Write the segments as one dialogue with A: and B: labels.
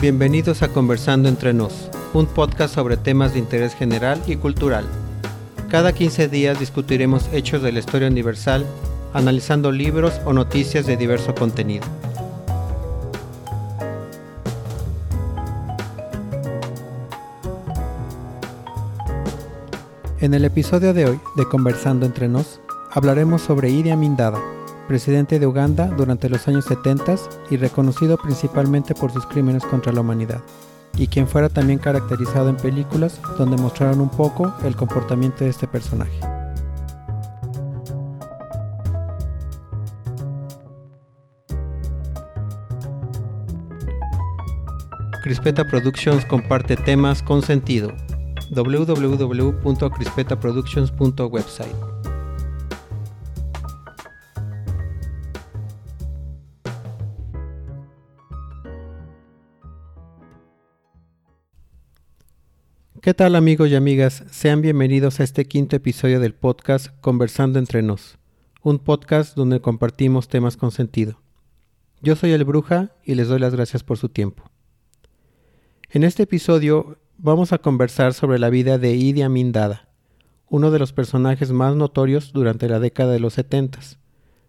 A: Bienvenidos a Conversando entre Nos, un podcast sobre temas de interés general y cultural. Cada 15 días discutiremos hechos de la historia universal, analizando libros o noticias de diverso contenido. En el episodio de hoy de Conversando entre Nos, hablaremos sobre Idi Amin Dada, presidente de Uganda durante los años 70 y reconocido principalmente por sus crímenes contra la humanidad, y quien fuera también caracterizado en películas donde mostraron un poco el comportamiento de este personaje. Crispeta Productions comparte temas con sentido. www.crispetaproductions.website ¿Qué tal amigos y amigas? Sean bienvenidos a este quinto episodio del podcast Conversando entre nos, un podcast donde compartimos temas con sentido. Yo soy el Bruja y les doy las gracias por su tiempo. En este episodio vamos a conversar sobre la vida de Idi Amin Dada, uno de los personajes más notorios durante la década de los setentas,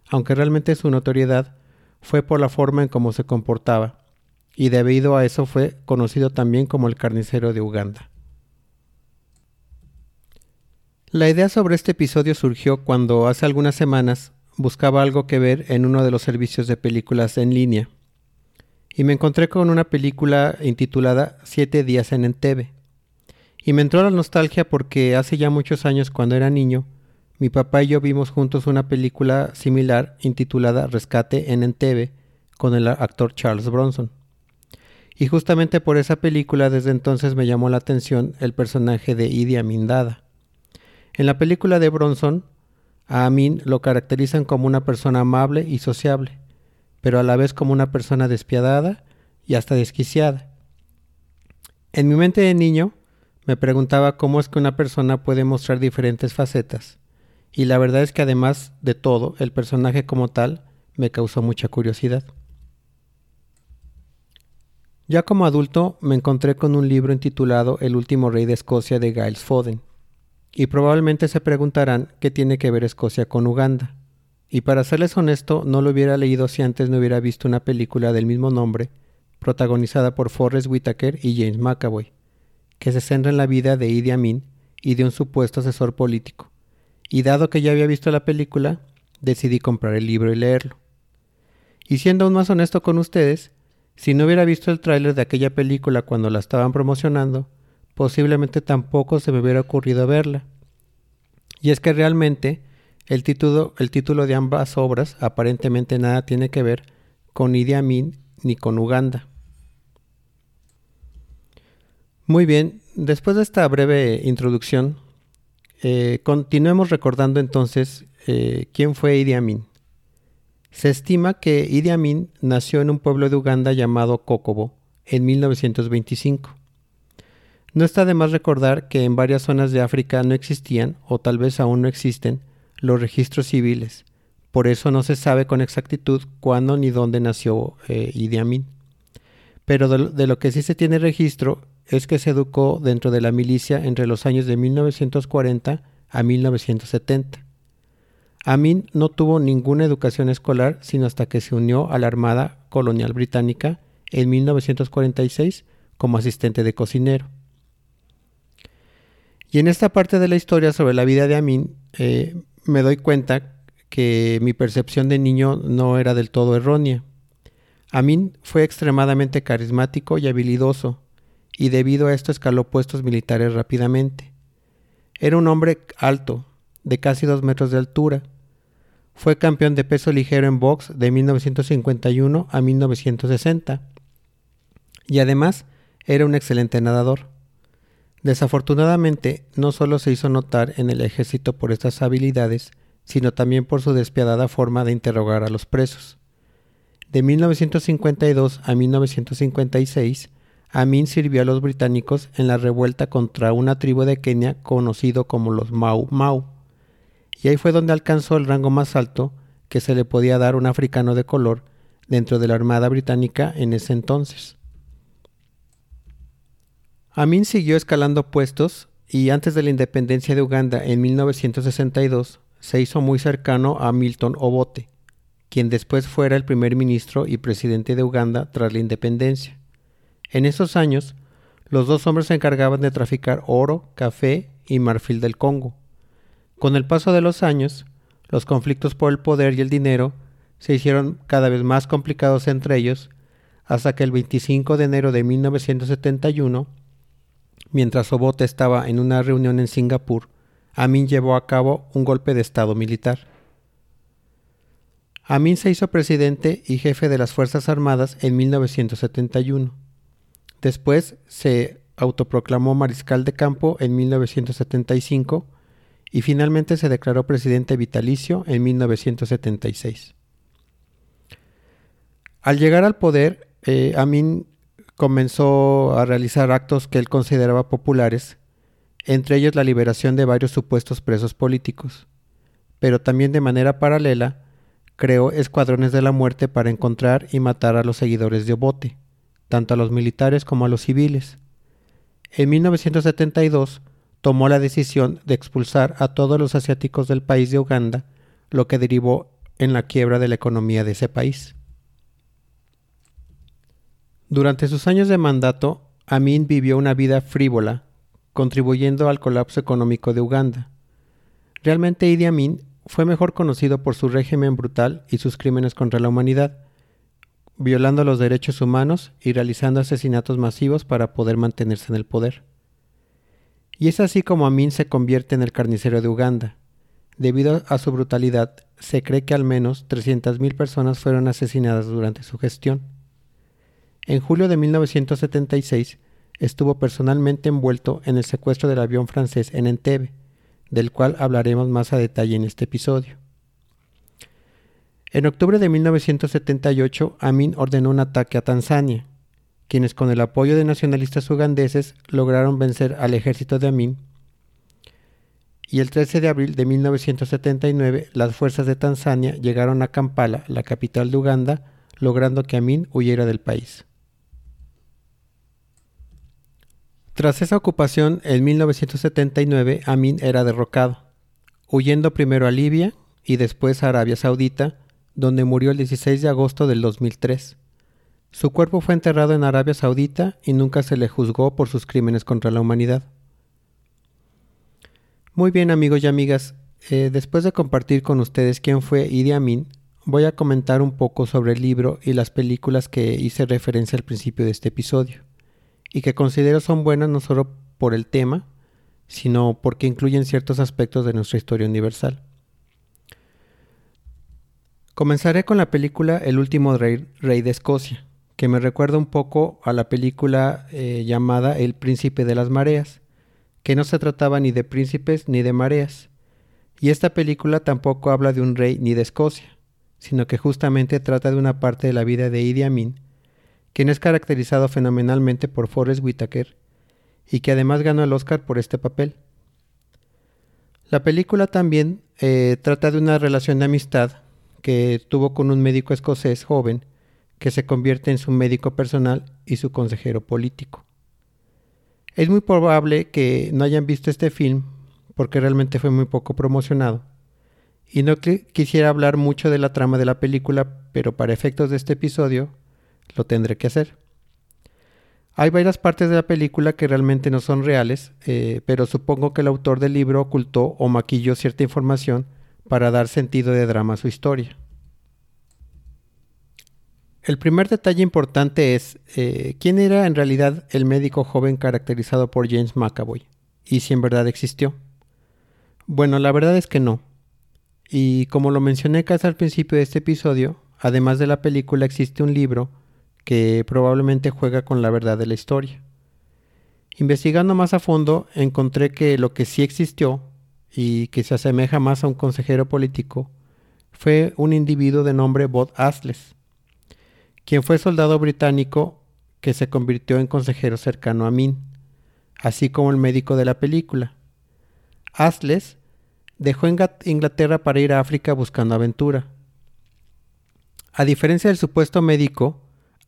A: aunque realmente su notoriedad fue por la forma en cómo se comportaba, y debido a eso fue conocido también como el carnicero de Uganda. La idea sobre este episodio surgió cuando hace algunas semanas buscaba algo que ver en uno de los servicios de películas en línea y me encontré con una película intitulada Siete días en Entebbe. Y me entró la nostalgia porque hace ya muchos años cuando era niño, mi papá y yo vimos juntos una película similar intitulada Rescate en Entebbe con el actor Charles Bronson. Y justamente por esa película desde entonces me llamó la atención el personaje de Idi Amin Dada. En la película de Bronson, a Amin lo caracterizan como una persona amable y sociable, pero a la vez como una persona despiadada y hasta desquiciada. En mi mente de niño me preguntaba cómo es que una persona puede mostrar diferentes facetas, y la verdad es que además de todo, el personaje como tal me causó mucha curiosidad. Ya como adulto me encontré con un libro intitulado El último rey de Escocia de Giles Foden, y probablemente se preguntarán qué tiene que ver Escocia con Uganda. Y para serles honesto, no lo hubiera leído si antes no hubiera visto una película del mismo nombre, protagonizada por Forrest Whitaker y James McAvoy, que se centra en la vida de Idi Amin y de un supuesto asesor político. Y dado que ya había visto la película, decidí comprar el libro y leerlo. Y siendo aún más honesto con ustedes, si no hubiera visto el tráiler de aquella película cuando la estaban promocionando, posiblemente tampoco se me hubiera ocurrido verla. Y es que realmente el título, el título de ambas obras aparentemente nada tiene que ver con Idi Amin ni con Uganda. Muy bien, después de esta breve introducción, eh, continuemos recordando entonces eh, quién fue Idi Amin. Se estima que Idi Amin nació en un pueblo de Uganda llamado Kokobo en 1925. No está de más recordar que en varias zonas de África no existían, o tal vez aún no existen, los registros civiles. Por eso no se sabe con exactitud cuándo ni dónde nació eh, Idi Amin. Pero de, lo que sí se tiene registro es que se educó dentro de la milicia entre los años de 1940 a 1970. Amin no tuvo ninguna educación escolar sino hasta que se unió a la Armada Colonial Británica en 1946 como asistente de cocinero. Y en esta parte de la historia sobre la vida de Amin, eh, me doy cuenta que mi percepción de niño no era del todo errónea. Amin fue extremadamente carismático y habilidoso, y debido a esto escaló puestos militares rápidamente. Era un hombre alto, de casi dos metros de altura. Fue campeón de peso ligero en box de 1951 a 1960. Y además era un excelente nadador. Desafortunadamente, no solo se hizo notar en el ejército por estas habilidades, sino también por su despiadada forma de interrogar a los presos. De 1952 a 1956, Amin sirvió a los británicos en la revuelta contra una tribu de Kenia conocido como los Mau Mau, y ahí fue donde alcanzó el rango más alto que se le podía dar a un africano de color dentro de la Armada Británica en ese entonces. Amin siguió escalando puestos y antes de la independencia de Uganda en 1962 se hizo muy cercano a Milton Obote, quien después fuera el primer ministro y presidente de Uganda tras la independencia. En esos años, los dos hombres se encargaban de traficar oro, café y marfil del Congo. Con el paso de los años, los conflictos por el poder y el dinero se hicieron cada vez más complicados entre ellos, hasta que el 25 de enero de 1971, mientras Obote estaba en una reunión en Singapur, Amin llevó a cabo un golpe de Estado militar. Amin se hizo presidente y jefe de las Fuerzas Armadas en 1971. Después se autoproclamó mariscal de campo en 1975 y finalmente se declaró presidente vitalicio en 1976. Al llegar al poder, eh, Amin comenzó a realizar actos que él consideraba populares, entre ellos la liberación de varios supuestos presos políticos, pero también de manera paralela creó escuadrones de la muerte para encontrar y matar a los seguidores de Obote, tanto a los militares como a los civiles. En 1972 tomó la decisión de expulsar a todos los asiáticos del país de Uganda, lo que derivó en la quiebra de la economía de ese país. Durante sus años de mandato, Amin vivió una vida frívola, contribuyendo al colapso económico de Uganda. Realmente Idi Amin fue mejor conocido por su régimen brutal y sus crímenes contra la humanidad, violando los derechos humanos y realizando asesinatos masivos para poder mantenerse en el poder. Y es así como Amin se convierte en el carnicero de Uganda. Debido a su brutalidad, se cree que al menos 300.000 personas fueron asesinadas durante su gestión. En julio de 1976 estuvo personalmente envuelto en el secuestro del avión francés en Entebbe, del cual hablaremos más a detalle en este episodio. En octubre de 1978, Amin ordenó un ataque a Tanzania, quienes con el apoyo de nacionalistas ugandeses lograron vencer al ejército de Amin. Y el 13 de abril de 1979, las fuerzas de Tanzania llegaron a Kampala, la capital de Uganda, logrando que Amin huyera del país. Tras esa ocupación, en 1979, Amin era derrocado, huyendo primero a Libia y después a Arabia Saudita, donde murió el 16 de agosto del 2003. Su cuerpo fue enterrado en Arabia Saudita y nunca se le juzgó por sus crímenes contra la humanidad. Muy bien amigos y amigas, eh, después de compartir con ustedes quién fue Idi Amin, voy a comentar un poco sobre el libro y las películas que hice referencia al principio de este episodio, y que considero son buenas no solo por el tema, sino porque incluyen ciertos aspectos de nuestra historia universal. Comenzaré con la película El último rey, de Escocia, que me recuerda un poco a la película eh, llamada El príncipe de las mareas, que no se trataba ni de príncipes ni de mareas. Y esta película tampoco habla de un rey ni de Escocia, sino que justamente trata de una parte de la vida de Idi Amin, quien es caracterizado fenomenalmente por Forrest Whitaker y que además ganó el Oscar por este papel. La película también eh, trata de una relación de amistad que tuvo con un médico escocés joven que se convierte en su médico personal y su consejero político. Es muy probable que no hayan visto este film porque realmente fue muy poco promocionado. Y no quisiera hablar mucho de la trama de la película, pero para efectos de este episodio lo tendré que hacer. Hay varias partes de la película que realmente no son reales, eh, pero supongo que el autor del libro ocultó o maquilló cierta información para dar sentido de drama a su historia. El primer detalle importante es eh, quién era en realidad el médico joven caracterizado por James McAvoy y si en verdad existió. Bueno, la verdad es que no. Y como lo mencioné casi al principio de este episodio, además de la película existe un libro que probablemente juega con la verdad de la historia. Investigando más a fondo, encontré que lo que sí existió y que se asemeja más a un consejero político, fue un individuo de nombre Bob Asles, quien fue soldado británico que se convirtió en consejero cercano a Min, así como el médico de la película. Asles dejó Inglaterra para ir a África buscando aventura. A diferencia del supuesto médico,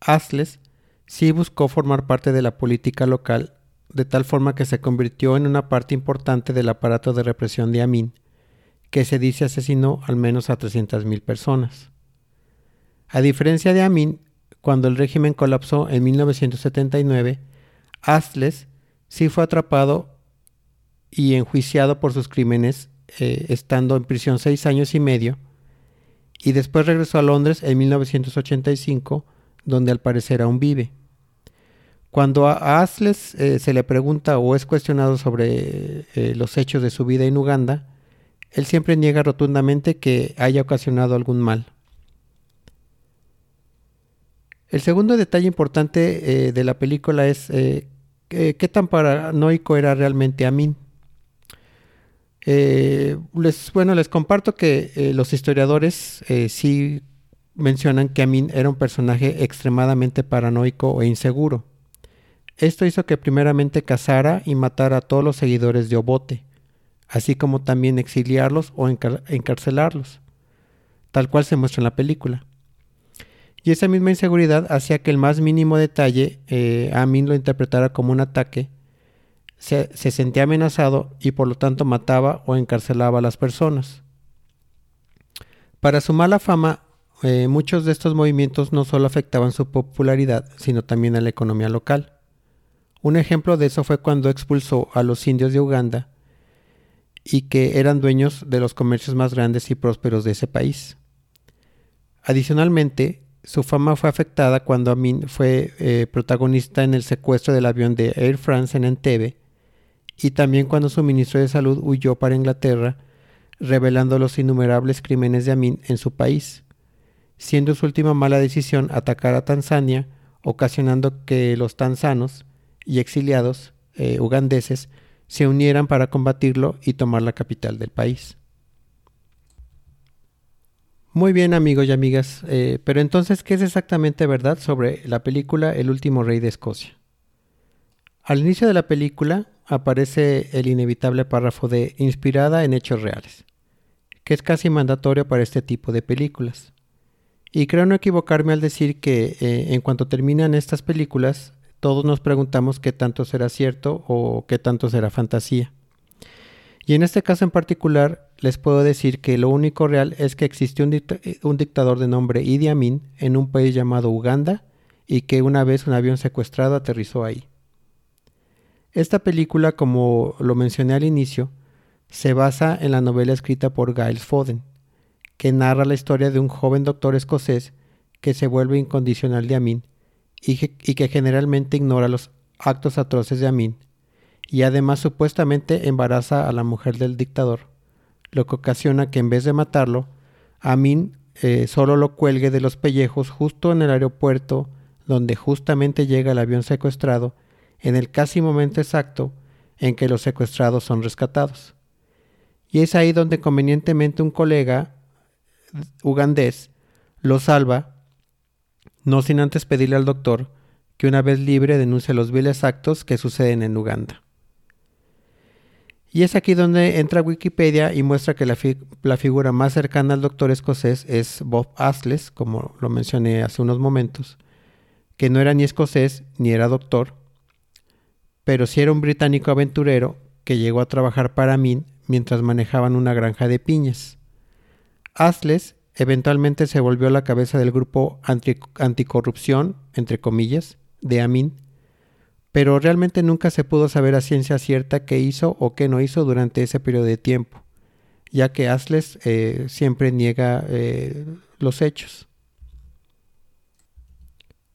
A: Asles sí buscó formar parte de la política local de tal forma que se convirtió en una parte importante del aparato de represión de Amin, que se dice asesinó al menos a 300.000 personas. A diferencia de Amin, cuando el régimen colapsó en 1979, Astles sí fue atrapado y enjuiciado por sus crímenes, eh, estando en prisión seis años y medio, y después regresó a Londres en 1985, donde al parecer aún vive. Cuando a Asles eh, se le pregunta o es cuestionado sobre eh, los hechos de su vida en Uganda, él siempre niega rotundamente que haya ocasionado algún mal. El segundo detalle importante de la película es qué tan paranoico era realmente Amin. Eh, les, bueno, les comparto que eh, los historiadores eh, sí mencionan que Amin era un personaje extremadamente paranoico e inseguro. Esto hizo que primeramente cazara y matara a todos los seguidores de Obote, así como también exiliarlos o encarcelarlos, tal cual se muestra en la película. Y esa misma inseguridad hacía que el más mínimo detalle Amin lo interpretara como un ataque se, sentía amenazado y por lo tanto mataba o encarcelaba a las personas. Para su mala fama, eh, muchos de estos movimientos no solo afectaban su popularidad, sino también a la economía local. Un ejemplo de eso fue cuando expulsó a los indios de Uganda y que eran dueños de los comercios más grandes y prósperos de ese país. Adicionalmente, su fama fue afectada cuando Amin fue eh, protagonista en el secuestro del avión de Air France en Entebbe y también cuando su ministro de Salud huyó para Inglaterra, revelando los innumerables crímenes de Amin en su país, siendo su última mala decisión atacar a Tanzania, ocasionando que los tanzanos y exiliados eh, ugandeses se unieran para combatirlo y tomar la capital del país. Muy bien amigos y amigas, eh, pero entonces, ¿qué es exactamente verdad sobre la película El último rey de Escocia? Al inicio de la película, aparece el inevitable párrafo de inspirada en hechos reales, que es casi mandatorio para este tipo de películas. Y creo no equivocarme al decir que eh, en cuanto terminan estas películas, todos nos preguntamos qué tanto será cierto o qué tanto será fantasía. Y en este caso en particular, les puedo decir que lo único real es que existe un, un dictador de nombre Idi Amin en un país llamado Uganda y que una vez un avión secuestrado aterrizó ahí. Esta película, como lo mencioné al inicio, se basa en la novela escrita por Giles Foden, que narra la historia de un joven doctor escocés que se vuelve incondicional de Amin y que, generalmente ignora los actos atroces de Amin, y además supuestamente embaraza a la mujer del dictador, lo que ocasiona que en vez de matarlo, Amin eh, solo lo cuelgue de los pellejos justo en el aeropuerto donde justamente llega el avión secuestrado en el casi momento exacto en que los secuestrados son rescatados. Y es ahí donde convenientemente un colega ugandés lo salva, no sin antes pedirle al doctor que una vez libre denuncie los viles actos que suceden en Uganda. Y es aquí donde entra Wikipedia y muestra que la, la, figura más cercana al doctor escocés es Bob Asles, como lo mencioné hace unos momentos, que no era ni escocés ni era doctor, pero sí era un británico aventurero que llegó a trabajar para Min mientras manejaban una granja de piñas. Asles eventualmente se volvió la cabeza del grupo anticorrupción, entre comillas, de Amin, pero realmente nunca se pudo saber a ciencia cierta qué hizo o qué no hizo durante ese periodo de tiempo, ya que Asles eh, siempre niega eh, los hechos.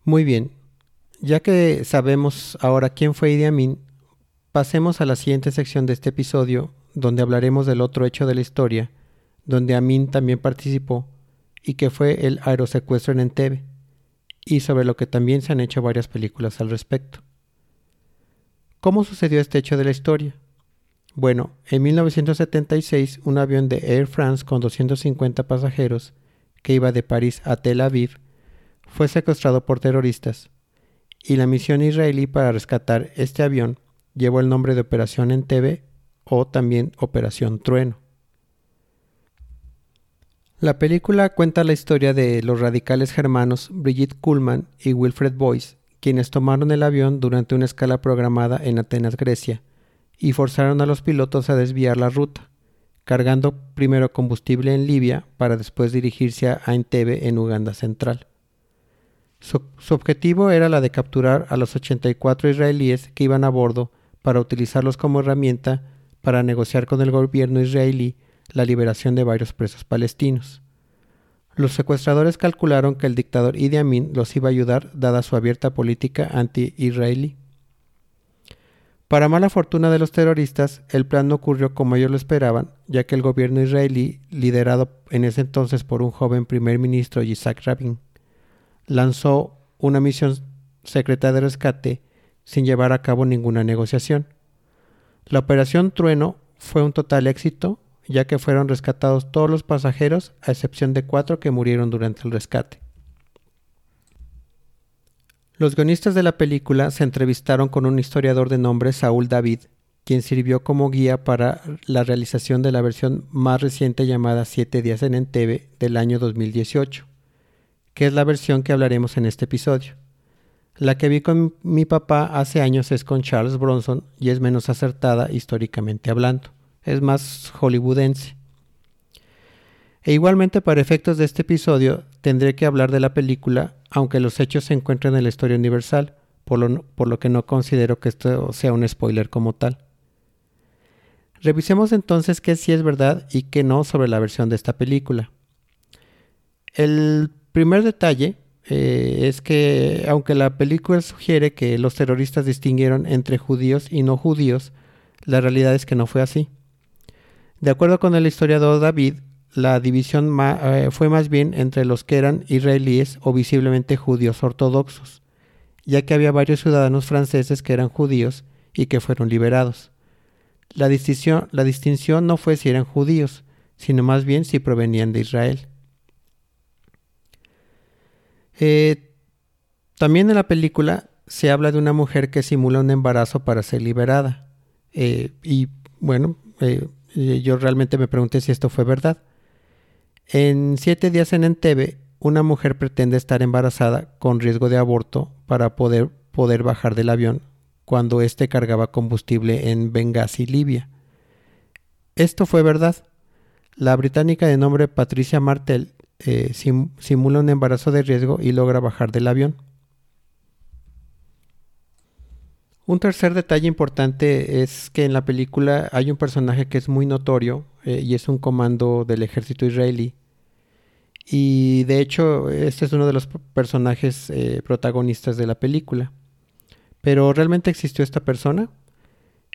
A: Muy bien, ya que sabemos ahora quién fue Idi Amin, pasemos a la siguiente sección de este episodio, donde hablaremos del otro hecho de la historia, donde Amin también participó, y que fue el aerosecuestro en Entebbe, y sobre lo que también se han hecho varias películas al respecto. ¿Cómo sucedió este hecho de la historia? Bueno, en 1976 un avión de Air France con 250 pasajeros, que iba de París a Tel Aviv, fue secuestrado por terroristas y la misión israelí para rescatar este avión llevó el nombre de Operación Entebbe o también Operación Trueno. La película cuenta la historia de los radicales germanos Brigitte Kuhlmann y Wilfred Boyce, quienes tomaron el avión durante una escala programada en Atenas, Grecia, y forzaron a los pilotos a desviar la ruta, cargando primero combustible en Libia para después dirigirse a Entebbe en Uganda Central. Su, su, objetivo era la de capturar a los 84 israelíes que iban a bordo para utilizarlos como herramienta para negociar con el gobierno israelí la liberación de varios presos palestinos. Los secuestradores calcularon que el dictador Idi Amin los iba a ayudar dada su abierta política anti-israelí. Para mala fortuna de los terroristas, el plan no ocurrió como ellos lo esperaban, ya que el gobierno israelí, liderado en ese entonces por un joven primer ministro Yitzhak Rabin, lanzó una misión secreta de rescate sin llevar a cabo ninguna negociación. La operación Trueno fue un total éxito, ya que fueron rescatados todos los pasajeros, a excepción de cuatro que murieron durante el rescate. Los guionistas de la película se entrevistaron con un historiador de nombre Saúl David, quien sirvió como guía para la realización de la versión más reciente llamada Siete días en Entebbe del año 2018, que es la versión que hablaremos en este episodio. La que vi con mi papá hace años es con Charles Bronson y es menos acertada históricamente hablando. Es más hollywoodense. E igualmente para efectos de este episodio tendré que hablar de la película, aunque los hechos se encuentran en la historia universal, por lo, por lo que no considero que esto sea un spoiler como tal. Revisemos entonces qué sí es verdad y qué no sobre la versión de esta película. El primer detalle eh, es que aunque la película sugiere que los terroristas distinguieron entre judíos y no judíos, la realidad es que no fue así. De acuerdo con el historiador David, la división eh, fue más bien entre los que eran israelíes o visiblemente judíos ortodoxos, ya que había varios ciudadanos franceses que eran judíos y que fueron liberados. La distinción, no fue si eran judíos, sino más bien si provenían de Israel. Eh, también en la película se habla de una mujer que simula un embarazo para ser liberada. Eh, y bueno, yo realmente me pregunté si esto fue verdad. En siete días en Entebbe, una mujer pretende estar embarazada con riesgo de aborto para poder, poder bajar del avión cuando éste cargaba combustible en Benghazi, Libia. Esto fue verdad. La británica de nombre Patricia Martel eh, simula un embarazo de riesgo y logra bajar del avión. Un tercer detalle importante es que en la película hay un personaje que es muy notorio eh, y es un comando del ejército israelí. Y de hecho, este es uno de los personajes eh, protagonistas de la película. Pero ¿realmente existió esta persona?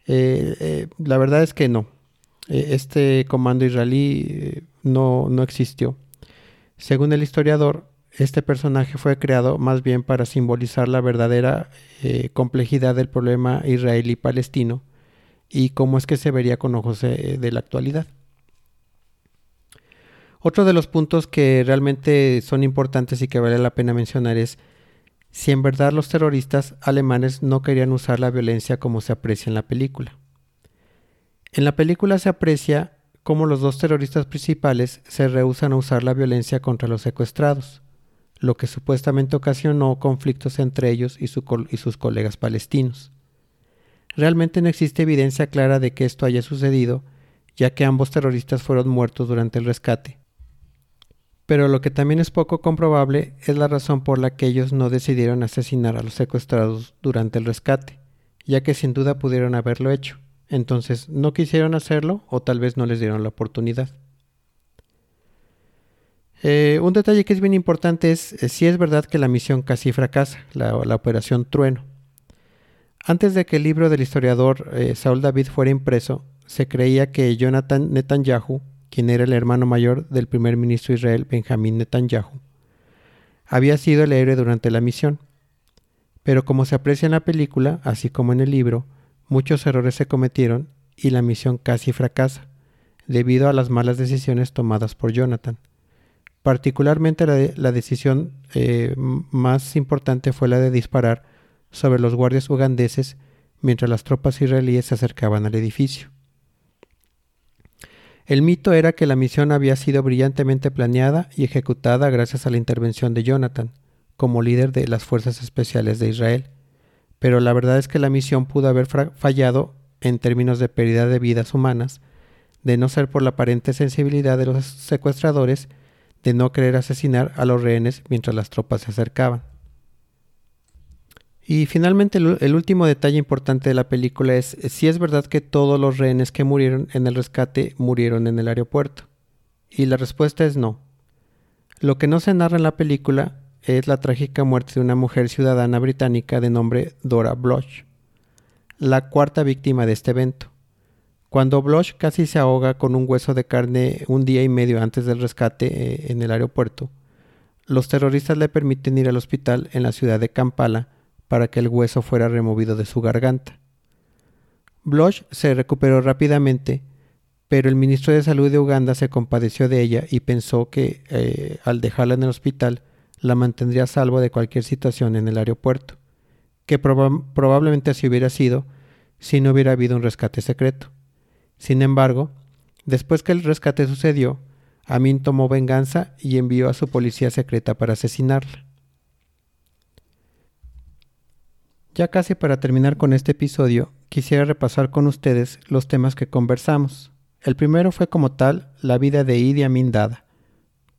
A: la verdad es que no. este comando israelí no, no existió. Según el historiador, este personaje fue creado más bien para simbolizar la verdadera eh, complejidad del problema israelí-palestino y cómo es que se vería con ojos eh, de la actualidad. Otro de los puntos que realmente son importantes y que vale la pena mencionar es si en verdad los terroristas alemanes no querían usar la violencia como se aprecia en la película. En la película se aprecia cómo los dos terroristas principales se rehusan a usar la violencia contra los secuestrados, lo que supuestamente ocasionó conflictos entre ellos y, sus colegas palestinos. Realmente no existe evidencia clara de que esto haya sucedido, ya que ambos terroristas fueron muertos durante el rescate. Pero lo que también es poco comprobable es la razón por la que ellos no decidieron asesinar a los secuestrados durante el rescate, ya que sin duda pudieron haberlo hecho. Entonces, no quisieron hacerlo o tal vez no les dieron la oportunidad. Eh, un detalle que es bien importante es eh, si es verdad que la misión casi fracasa, la, operación Trueno. Antes de que el libro del historiador eh, Saul David fuera impreso, se creía que Jonathan Netanyahu, quien era el hermano mayor del primer ministro Israel Benjamín Netanyahu, había sido el héroe durante la misión. Pero como se aprecia en la película, así como en el libro, muchos errores se cometieron y la misión casi fracasa, debido a las malas decisiones tomadas por Jonathan. Particularmente la, decisión eh, más importante fue la de disparar sobre los guardias ugandeses mientras las tropas israelíes se acercaban al edificio. El mito era que la misión había sido brillantemente planeada y ejecutada gracias a la intervención de Jonathan, como líder de las Fuerzas Especiales de Israel, pero la verdad es que la misión pudo haber fallado en términos de pérdida de vidas humanas, de no ser por la aparente sensibilidad de los secuestradores de no querer asesinar a los rehenes mientras las tropas se acercaban. Y finalmente el, último detalle importante de la película es si es verdad que todos los rehenes que murieron en el rescate murieron en el aeropuerto. Y la respuesta es no. Lo que no se narra en la película es la trágica muerte de una mujer ciudadana británica de nombre Dora Bloch, la cuarta víctima de este evento. Cuando Bloch casi se ahoga con un hueso de carne un día y medio antes del rescate eh, en el aeropuerto, los terroristas le permiten ir al hospital en la ciudad de Kampala para que el hueso fuera removido de su garganta. Bloch se recuperó rápidamente, pero el ministro de Salud de Uganda se compadeció de ella y pensó que eh, al dejarla en el hospital la mantendría a salvo de cualquier situación en el aeropuerto, que probablemente así hubiera sido si no hubiera habido un rescate secreto. Sin embargo, después que el rescate sucedió, Amin tomó venganza y envió a su policía secreta para asesinarla. Ya casi para terminar con este episodio, quisiera repasar con ustedes los temas que conversamos. El primero fue como tal la vida de Idi Amin Dada,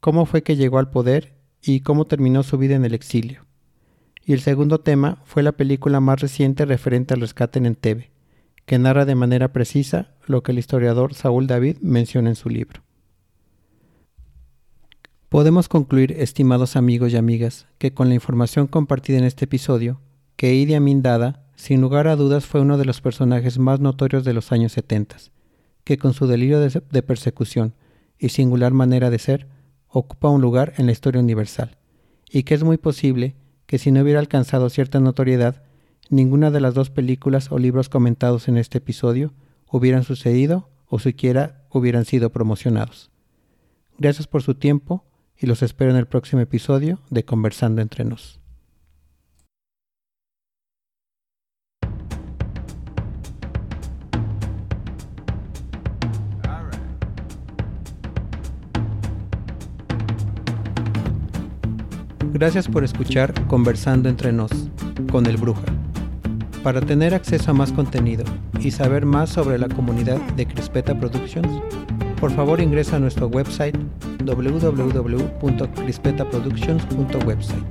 A: cómo fue que llegó al poder y cómo terminó su vida en el exilio. Y el segundo tema fue la película más reciente referente al rescate en Entebbe, que narra de manera precisa lo que el historiador Saúl David menciona en su libro. Podemos concluir, estimados amigos y amigas, que con la información compartida en este episodio, que Idi Amin Dada, sin lugar a dudas, fue uno de los personajes más notorios de los años 70, que con su delirio de, persecución y singular manera de ser, ocupa un lugar en la historia universal, y que es muy posible que si no hubiera alcanzado cierta notoriedad, ninguna de las dos películas o libros comentados en este episodio hubieran sucedido o siquiera hubieran sido promocionados. Gracias por su tiempo y los espero en el próximo episodio de Conversando entre nos. Gracias por escuchar Conversando entre nos con el Bruja. Para tener acceso a más contenido y saber más sobre la comunidad de Crispeta Productions, por favor ingresa a nuestro website www.crispetaproductions.website.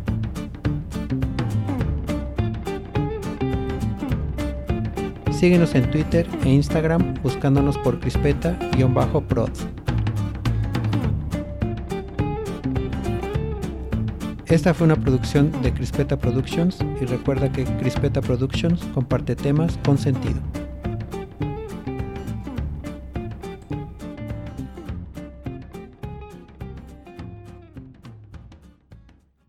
A: Síguenos en Twitter e Instagram buscándonos por crispeta-prod. Esta fue una producción de Crispeta Productions y recuerda que Crispeta Productions comparte temas con sentido.